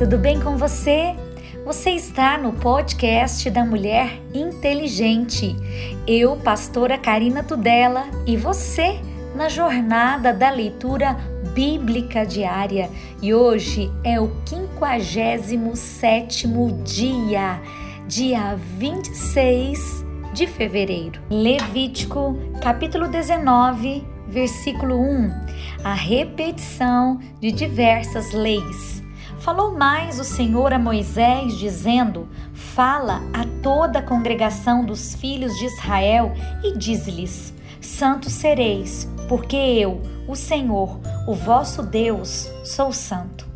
tudo bem com você? Você está no podcast da Mulher Inteligente. Eu, pastora Karina Tudela, e você na jornada da leitura bíblica diária. E hoje é o 57º dia, dia 26 de fevereiro. Levítico, capítulo 19, versículo 1. A repetição de diversas leis. Falou mais o Senhor a Moisés, dizendo: Fala a toda a congregação dos filhos de Israel e diz-lhes: Santos sereis, porque eu, o Senhor, o vosso Deus, sou santo.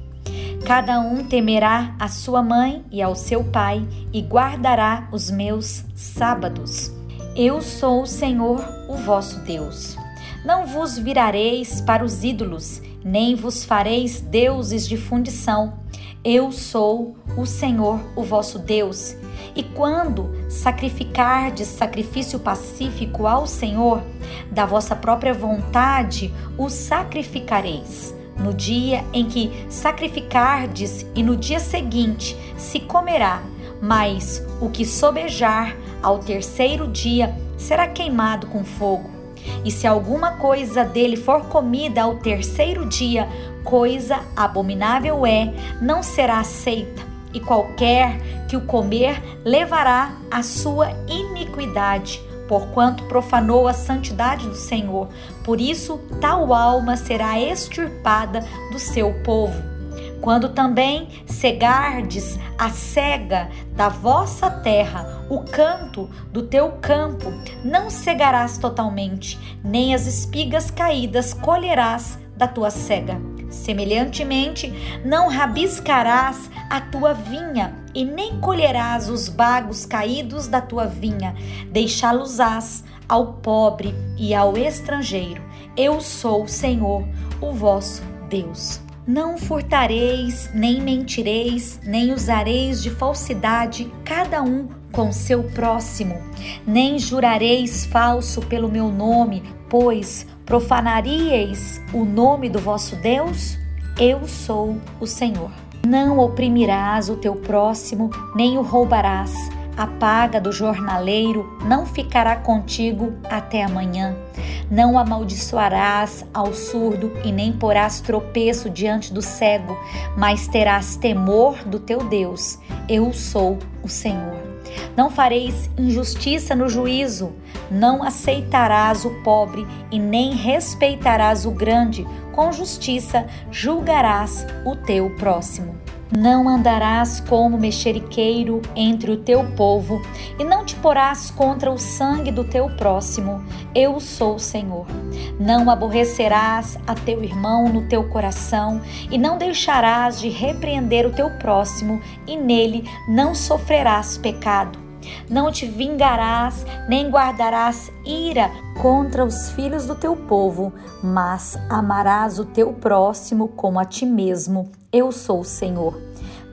Cada um temerá a sua mãe e ao seu pai e guardará os meus sábados. Eu sou o Senhor, o vosso Deus. Não vos virareis para os ídolos, nem vos fareis deuses de fundição. Eu sou o Senhor, o vosso Deus. E quando sacrificardes sacrifício pacífico ao Senhor, da vossa própria vontade o sacrificareis. No dia em que sacrificardes e no dia seguinte se comerá, mas o que sobejar ao terceiro dia será queimado com fogo. E se alguma coisa dele for comida ao terceiro dia, coisa abominável é, não será aceita, e qualquer que o comer levará a sua iniquidade, porquanto profanou a santidade do Senhor. Por isso, tal alma será extirpada do seu povo. Quando também cegardes a cega da vossa terra, o canto do teu campo, não cegarás totalmente, nem as espigas caídas colherás da tua cega. Semelhantemente, não rabiscarás a tua vinha e nem colherás os bagos caídos da tua vinha, deixá-los-ás ao pobre e ao estrangeiro. Eu sou o Senhor, o vosso Deus. Não furtareis, nem mentireis, nem usareis de falsidade, cada um com seu próximo, nem jurareis falso pelo meu nome, pois profanaríeis o nome do vosso Deus? Eu sou o Senhor. Não oprimirás o teu próximo, nem o roubarás a paga do jornaleiro não ficará contigo até amanhã. Não amaldiçoarás ao surdo e nem porás tropeço diante do cego, mas terás temor do teu Deus. Eu sou o Senhor. Não fareis injustiça no juízo, não aceitarás o pobre e nem respeitarás o grande. Com justiça julgarás o teu próximo. Não andarás como mexeriqueiro entre o teu povo, e não te porás contra o sangue do teu próximo. Eu sou o Senhor. Não aborrecerás a teu irmão no teu coração, e não deixarás de repreender o teu próximo, e nele não sofrerás pecado. Não te vingarás, nem guardarás ira contra os filhos do teu povo, mas amarás o teu próximo como a ti mesmo. Eu sou o Senhor.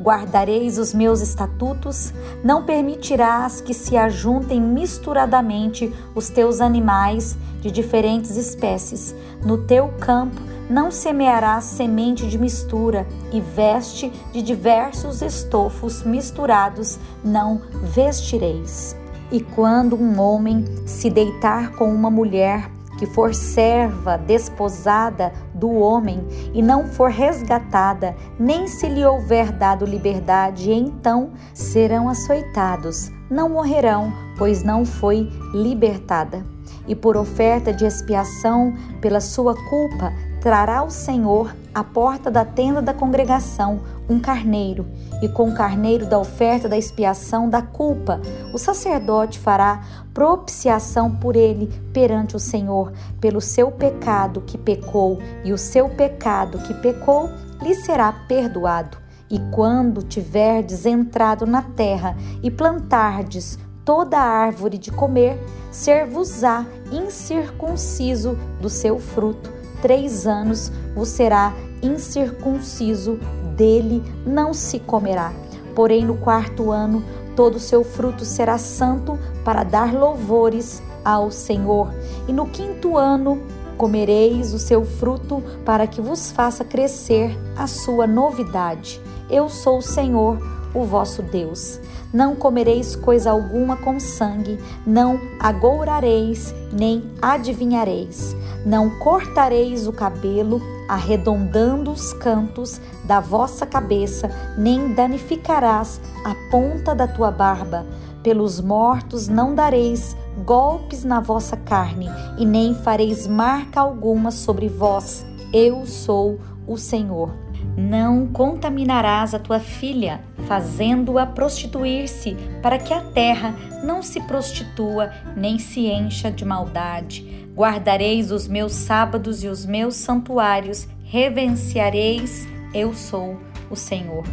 Guardareis os meus estatutos, não permitirás que se ajuntem misturadamente os teus animais de diferentes espécies. No teu campo não semearás semente de mistura, e veste de diversos estofos misturados não vestireis. E quando um homem se deitar com uma mulher, que for serva desposada do homem e não for resgatada, nem se lhe houver dado liberdade, então serão açoitados, não morrerão, pois não foi libertada. E por oferta de expiação pela sua culpa, trará o Senhor à porta da tenda da congregação um carneiro, e com o carneiro da oferta da expiação da culpa, o sacerdote fará propiciação por ele perante o Senhor, pelo seu pecado que pecou, e o seu pecado que pecou lhe será perdoado. E quando tiverdes entrado na terra e plantardes toda árvore de comer, ser-vos-á incircunciso do seu fruto três anos vos será incircunciso, dele não se comerá. Porém, no quarto ano, todo o seu fruto será santo para dar louvores ao Senhor. E no quinto ano, Comereis o seu fruto para que vos faça crescer a sua novidade. Eu sou o Senhor, o vosso Deus. Não comereis coisa alguma com sangue, não agourareis, nem adivinhareis. Não cortareis o cabelo, arredondando os cantos da vossa cabeça, nem danificarás a ponta da tua barba. Pelos mortos não dareis golpes na vossa carne, e nem fareis marca alguma sobre vós. Eu sou o Senhor. Não contaminarás a tua filha, fazendo-a prostituir-se, para que a terra não se prostitua nem se encha de maldade. Guardareis os meus sábados e os meus santuários, reverenciareis, eu sou o Senhor.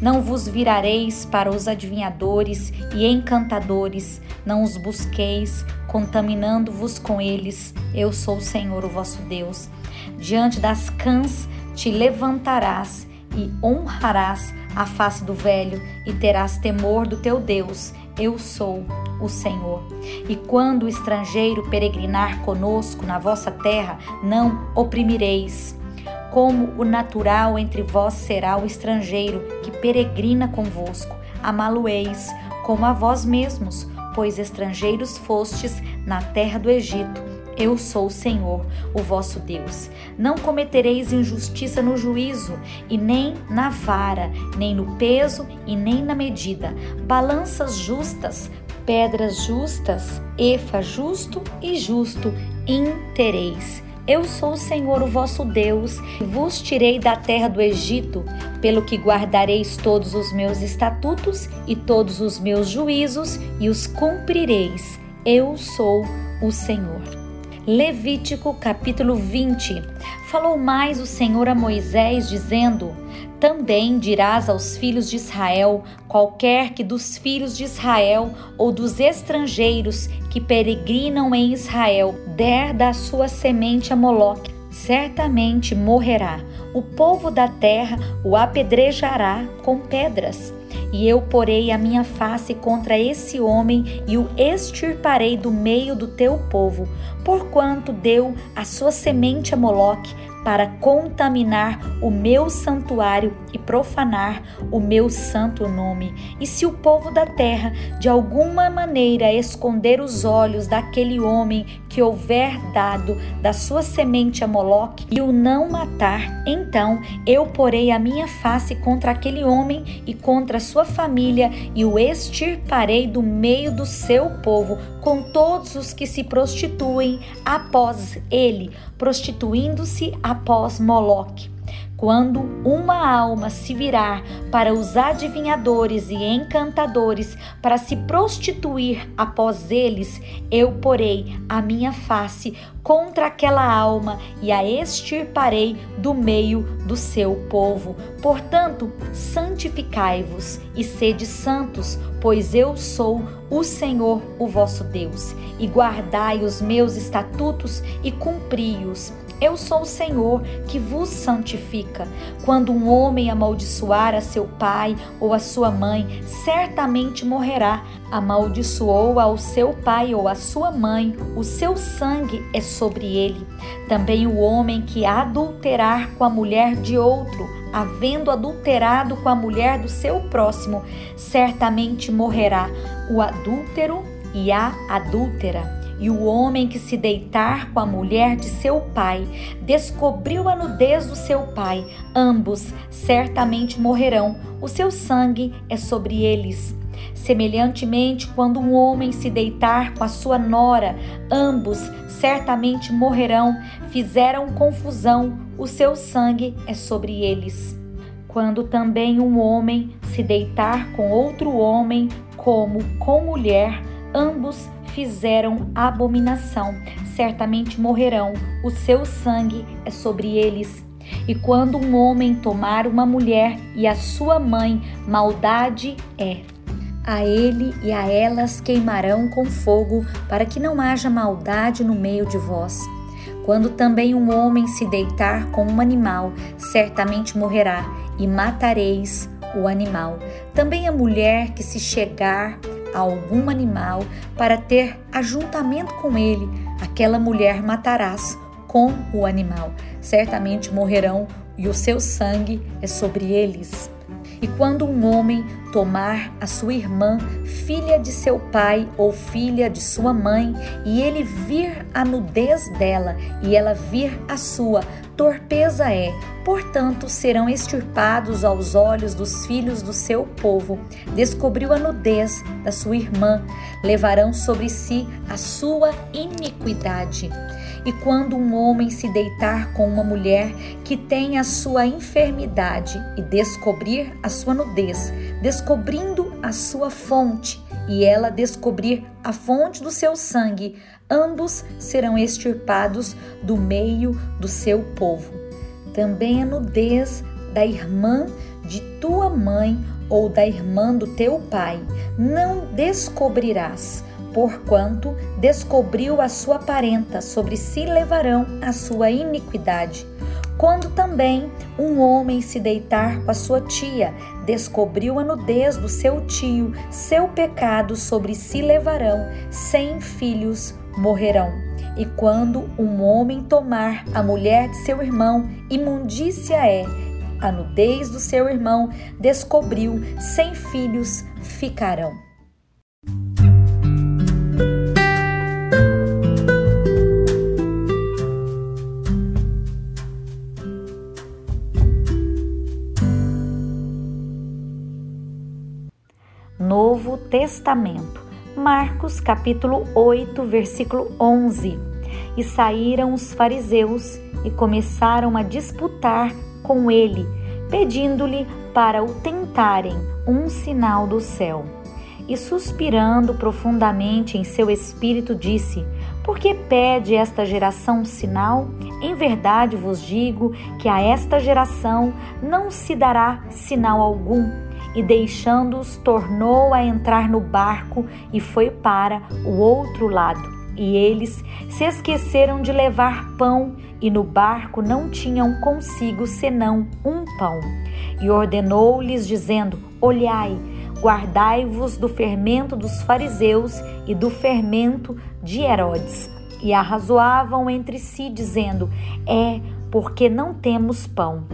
Não vos virareis para os adivinhadores e encantadores, não os busqueis, contaminando-vos com eles. Eu sou o Senhor, o vosso Deus. Diante das cãs te levantarás e honrarás a face do velho e terás temor do teu Deus. Eu sou o Senhor. E quando o estrangeiro peregrinar conosco na vossa terra, não oprimireis. Como o natural entre vós será o estrangeiro que peregrina convosco, amá-lo-eis como a vós mesmos, pois estrangeiros fostes na terra do Egito eu sou o Senhor, o vosso Deus. Não cometereis injustiça no juízo, e nem na vara, nem no peso, e nem na medida. Balanças justas, pedras justas, efa justo e justo intereis. Eu sou o Senhor, o vosso Deus, e vos tirei da terra do Egito, pelo que guardareis todos os meus estatutos e todos os meus juízos e os cumprireis. Eu sou o Senhor. Levítico capítulo 20. Falou mais o Senhor a Moisés, dizendo: Também dirás aos filhos de Israel: qualquer que dos filhos de Israel ou dos estrangeiros que peregrinam em Israel der da sua semente a Moloque, certamente morrerá. O povo da terra o apedrejará com pedras e eu porei a minha face contra esse homem e o extirparei do meio do teu povo, porquanto deu a sua semente a Moloque para contaminar o meu santuário e profanar o meu santo nome. E se o povo da terra de alguma maneira esconder os olhos daquele homem que houver dado da sua semente a Moloque e o não matar, então eu porei a minha face contra aquele homem e contra a sua família e o extirparei do meio do seu povo com todos os que se prostituem após ele, prostituindo-se após Moloque. Quando uma alma se virar para os adivinhadores e encantadores para se prostituir após eles, eu porei a minha face contra aquela alma e a extirparei do meio do seu povo. Portanto, santificai-vos e sede santos, pois eu sou o Senhor, o vosso Deus, e guardai os meus estatutos e cumpri-os eu sou o Senhor que vos santifica. Quando um homem amaldiçoar a seu pai ou a sua mãe, certamente morrerá. Amaldiçoou ao seu pai ou a sua mãe, o seu sangue é sobre ele. Também o homem que adulterar com a mulher de outro, havendo adulterado com a mulher do seu próximo, certamente morrerá o adúltero e a adúltera e o homem que se deitar com a mulher de seu pai descobriu a nudez do seu pai, ambos certamente morrerão, o seu sangue é sobre eles. Semelhantemente, quando um homem se deitar com a sua nora, ambos certamente morrerão, fizeram confusão, o seu sangue é sobre eles. Quando também um homem se deitar com outro homem, como com mulher, ambos fizeram abominação, certamente morrerão, o seu sangue é sobre eles. E quando um homem tomar uma mulher e a sua mãe, maldade é. A ele e a elas queimarão com fogo, para que não haja maldade no meio de vós. Quando também um homem se deitar com um animal, certamente morrerá, e matareis o animal. Também a mulher que se chegar a algum animal para ter ajuntamento com ele, aquela mulher matarás com o animal. Certamente morrerão e o seu sangue é sobre eles. E quando um homem tomar a sua irmã, filha de seu pai ou filha de sua mãe, e ele vir a nudez dela e ela vir a sua, torpeza é. Portanto, serão extirpados aos olhos dos filhos do seu povo. Descobriu a nudez da sua irmã, levarão sobre si a sua iniquidade. E quando um homem se deitar com uma mulher que tem a sua enfermidade e descobrir a sua nudez, descobrindo a sua fonte, e ela descobrir a fonte do seu sangue, ambos serão extirpados do meio do seu povo. Também a nudez da irmã de tua mãe ou da irmã do teu pai não descobrirás porquanto descobriu a sua parenta, sobre si levarão a sua iniquidade. Quando também um homem se deitar com a sua tia, descobriu a nudez do seu tio, seu pecado sobre si levarão, sem filhos morrerão. E quando um homem tomar a mulher de seu irmão, imundícia é, a nudez do seu irmão descobriu, sem filhos ficarão. Novo Testamento. Marcos capítulo 8, versículo 11. E saíram os fariseus e começaram a disputar com ele, pedindo-lhe para o tentarem um sinal do céu. E suspirando profundamente em seu espírito, disse: Por que pede esta geração um sinal? Em verdade vos digo que a esta geração não se dará sinal algum e deixando-os, tornou a entrar no barco e foi para o outro lado. E eles se esqueceram de levar pão, e no barco não tinham consigo senão um pão. E ordenou-lhes, dizendo: Olhai, guardai-vos do fermento dos fariseus e do fermento de Herodes. E arrazoavam entre si, dizendo: É porque não temos pão.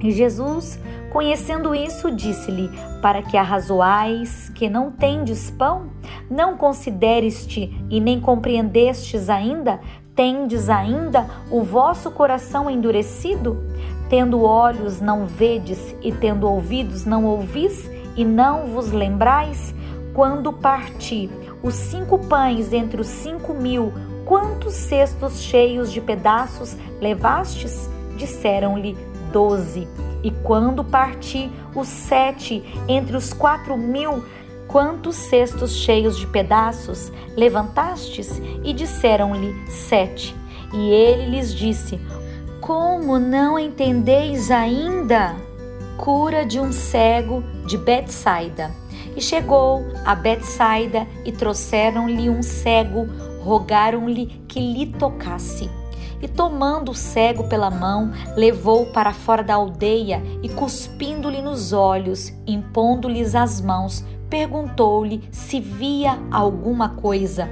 E Jesus, conhecendo isso, disse-lhe: Para que arrazoais que não tendes pão? Não consideres-te e nem compreendestes ainda? Tendes ainda o vosso coração endurecido? Tendo olhos não vedes e tendo ouvidos não ouvis e não vos lembrais? Quando parti os cinco pães entre os cinco mil, quantos cestos cheios de pedaços levastes? Disseram-lhe doze. E quando parti os sete entre os quatro mil, quantos cestos cheios de pedaços levantastes? E disseram-lhe sete. E ele lhes disse: Como não entendeis ainda? Cura de um cego de Betsaida. E chegou a Betsaida e trouxeram-lhe um cego, rogaram-lhe que lhe tocasse. E tomando o cego pela mão, levou-o para fora da aldeia e, cuspindo-lhe nos olhos, impondo-lhes as mãos, perguntou-lhe se via alguma coisa.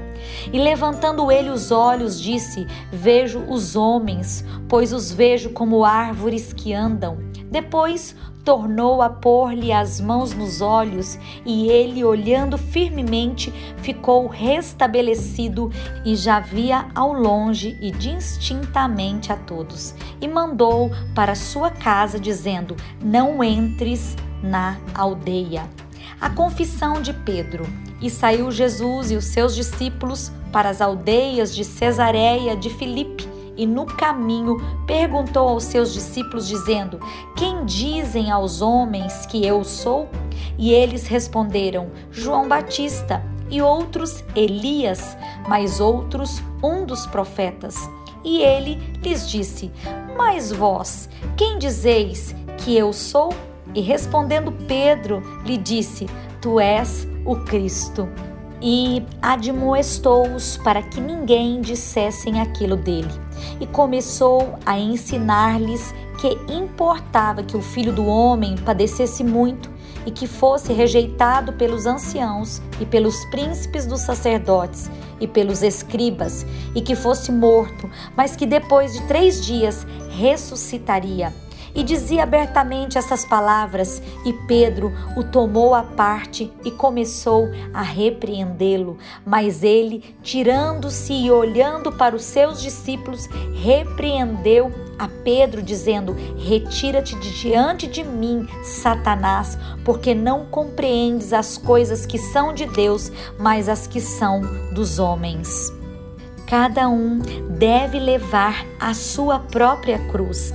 E levantando ele os olhos, disse: Vejo os homens, pois os vejo como árvores que andam. Depois tornou a pôr-lhe as mãos nos olhos, e ele, olhando firmemente, ficou restabelecido e já via ao longe e distintamente a todos. E mandou para sua casa, dizendo: Não entres na aldeia. A confissão de Pedro. E saiu Jesus e os seus discípulos para as aldeias de Cesareia de Filipe e no caminho perguntou aos seus discípulos, dizendo: Quem dizem aos homens que eu sou? E eles responderam: João Batista, e outros Elias, mas outros um dos profetas. E ele lhes disse: Mas vós, quem dizeis que eu sou? E respondendo Pedro, lhe disse: Tu és o Cristo. E admoestou-os para que ninguém dissessem aquilo dele. E começou a ensinar-lhes que importava que o filho do homem padecesse muito e que fosse rejeitado pelos anciãos e pelos príncipes dos sacerdotes e pelos escribas, e que fosse morto, mas que depois de três dias ressuscitaria e dizia abertamente essas palavras, e Pedro o tomou à parte e começou a repreendê-lo. Mas ele, tirando-se e olhando para os seus discípulos, repreendeu a Pedro, dizendo: Retira-te de diante de mim, Satanás, porque não compreendes as coisas que são de Deus, mas as que são dos homens. Cada um deve levar a sua própria cruz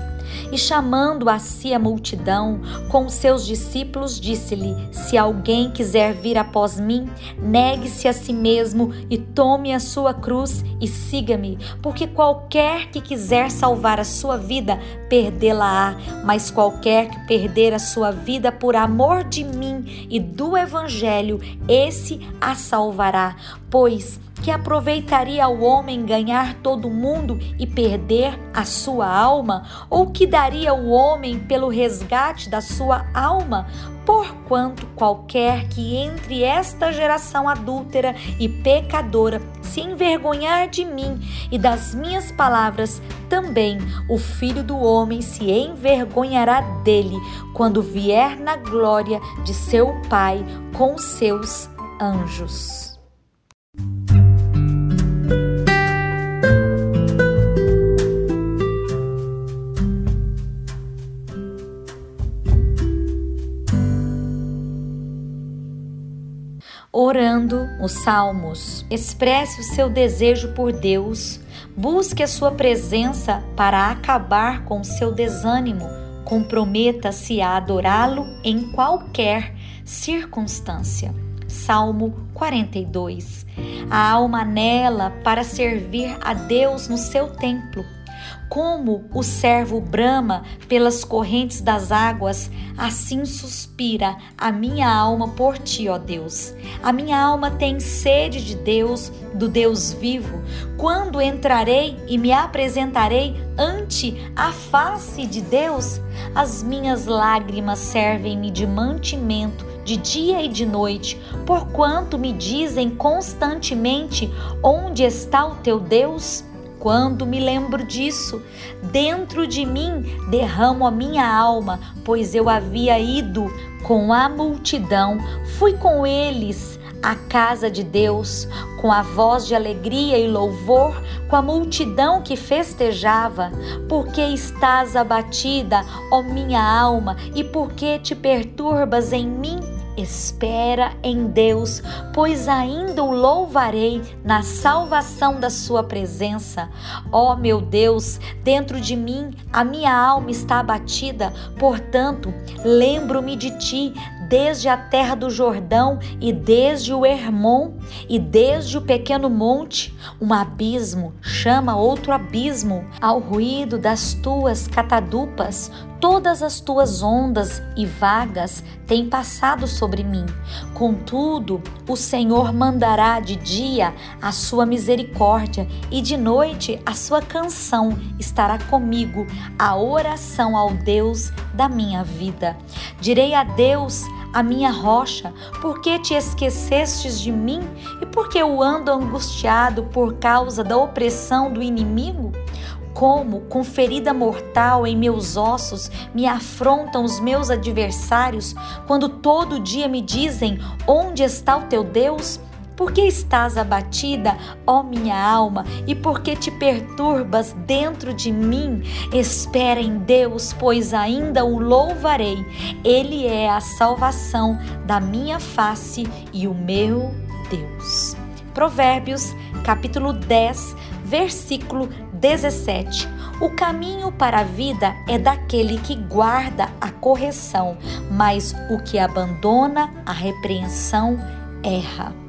e chamando a si a multidão, com seus discípulos, disse-lhe: Se alguém quiser vir após mim, negue-se a si mesmo e tome a sua cruz e siga-me, porque qualquer que quiser salvar a sua vida, perdê-la-á, mas qualquer que perder a sua vida por amor de mim e do evangelho, esse a salvará. Pois que aproveitaria o homem ganhar todo mundo e perder a sua alma? Ou que daria o homem pelo resgate da sua alma? Porquanto qualquer que entre esta geração adúltera e pecadora se envergonhar de mim e das minhas palavras, também o filho do homem se envergonhará dele quando vier na glória de seu Pai com seus anjos. Os salmos. Expresse o seu desejo por Deus, busque a sua presença para acabar com o seu desânimo. Comprometa-se a adorá-lo em qualquer circunstância. Salmo 42. A alma anela para servir a Deus no seu templo como o servo brama pelas correntes das águas, assim suspira a minha alma por ti, ó Deus. A minha alma tem sede de Deus, do Deus vivo. Quando entrarei e me apresentarei ante a face de Deus, as minhas lágrimas servem-me de mantimento de dia e de noite, porquanto me dizem constantemente: Onde está o teu Deus? Quando me lembro disso, dentro de mim derramo a minha alma, pois eu havia ido com a multidão, fui com eles à casa de Deus, com a voz de alegria e louvor, com a multidão que festejava. Porque estás abatida, ó minha alma, e por que te perturbas em mim? Espera em Deus, pois ainda o louvarei na salvação da sua presença. Ó oh, meu Deus, dentro de mim a minha alma está abatida, portanto, lembro-me de ti desde a terra do Jordão e desde o Hermon e desde o pequeno monte, um abismo chama outro abismo, ao ruído das tuas catadupas, todas as tuas ondas e vagas têm passado sobre mim. Contudo, o Senhor mandará de dia a sua misericórdia e de noite a sua canção estará comigo, a oração ao Deus da minha vida. Direi a Deus, a minha rocha, por que te esquecestes de mim e por que eu ando angustiado por causa da opressão do inimigo? Como, com ferida mortal em meus ossos, me afrontam os meus adversários, quando todo dia me dizem: Onde está o teu Deus? Por que estás abatida, ó minha alma, e por que te perturbas dentro de mim? Espera em Deus, pois ainda o louvarei. Ele é a salvação da minha face e o meu Deus. Provérbios, capítulo 10, versículo 17. O caminho para a vida é daquele que guarda a correção, mas o que abandona a repreensão erra.